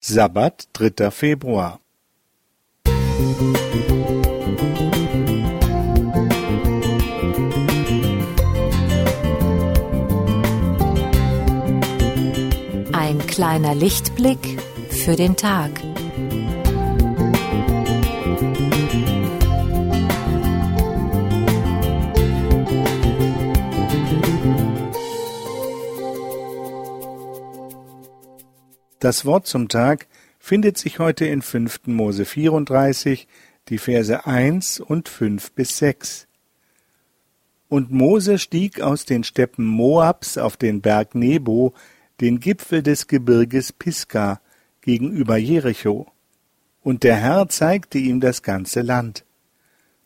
Sabbat, 3. Februar. Ein kleiner Lichtblick für den Tag. Das Wort zum Tag findet sich heute in 5. Mose 34, die Verse 1 und 5 bis 6. Und Mose stieg aus den Steppen Moabs auf den Berg Nebo, den Gipfel des Gebirges Pisgah, gegenüber Jericho. Und der Herr zeigte ihm das ganze Land.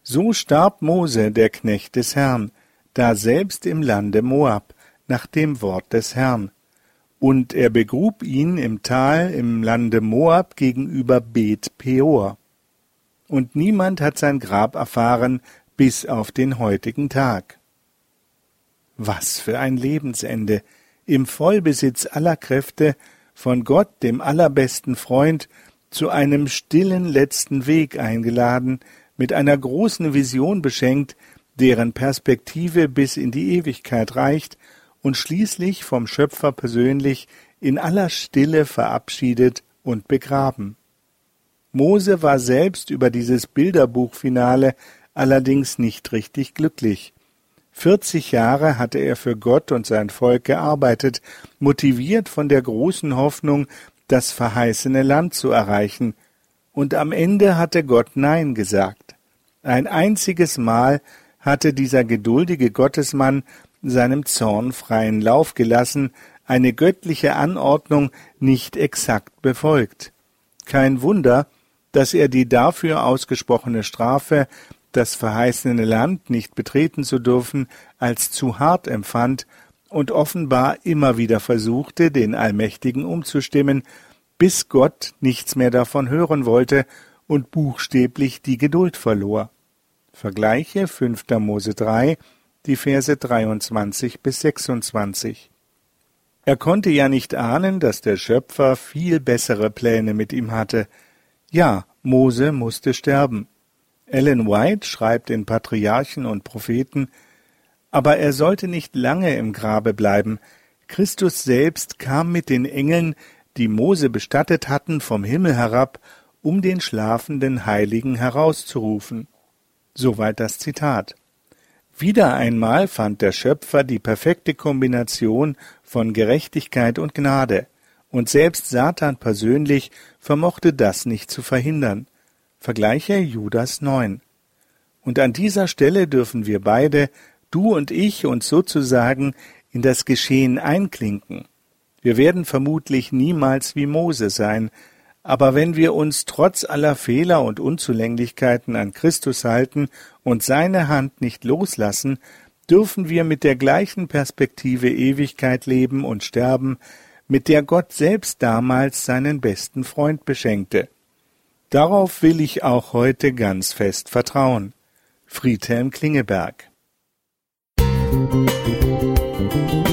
So starb Mose, der Knecht des Herrn, da selbst im Lande Moab, nach dem Wort des Herrn und er begrub ihn im Tal im Lande Moab gegenüber Bet Peor. Und niemand hat sein Grab erfahren bis auf den heutigen Tag. Was für ein Lebensende, im Vollbesitz aller Kräfte, von Gott, dem allerbesten Freund, zu einem stillen letzten Weg eingeladen, mit einer großen Vision beschenkt, deren Perspektive bis in die Ewigkeit reicht und schließlich vom Schöpfer persönlich in aller Stille verabschiedet und begraben. Mose war selbst über dieses Bilderbuchfinale allerdings nicht richtig glücklich. Vierzig Jahre hatte er für Gott und sein Volk gearbeitet, motiviert von der großen Hoffnung, das verheißene Land zu erreichen, und am Ende hatte Gott Nein gesagt. Ein einziges Mal hatte dieser geduldige Gottesmann seinem Zorn freien Lauf gelassen, eine göttliche Anordnung nicht exakt befolgt. Kein Wunder, dass er die dafür ausgesprochene Strafe, das verheißene Land nicht betreten zu dürfen, als zu hart empfand und offenbar immer wieder versuchte, den Allmächtigen umzustimmen, bis Gott nichts mehr davon hören wollte und buchstäblich die Geduld verlor. Vergleiche 5. Mose 3, die Verse 23 bis 26. Er konnte ja nicht ahnen, dass der Schöpfer viel bessere Pläne mit ihm hatte. Ja, Mose musste sterben. Ellen White schreibt in Patriarchen und Propheten, aber er sollte nicht lange im Grabe bleiben. Christus selbst kam mit den Engeln, die Mose bestattet hatten, vom Himmel herab, um den schlafenden Heiligen herauszurufen. Soweit das Zitat. Wieder einmal fand der Schöpfer die perfekte Kombination von Gerechtigkeit und Gnade, und selbst Satan persönlich vermochte das nicht zu verhindern. Vergleiche Judas 9. Und an dieser Stelle dürfen wir beide, du und ich, uns sozusagen in das Geschehen einklinken. Wir werden vermutlich niemals wie Mose sein, aber wenn wir uns trotz aller Fehler und Unzulänglichkeiten an Christus halten und seine Hand nicht loslassen, dürfen wir mit der gleichen Perspektive Ewigkeit leben und sterben, mit der Gott selbst damals seinen besten Freund beschenkte. Darauf will ich auch heute ganz fest vertrauen. Friedhelm Klingeberg Musik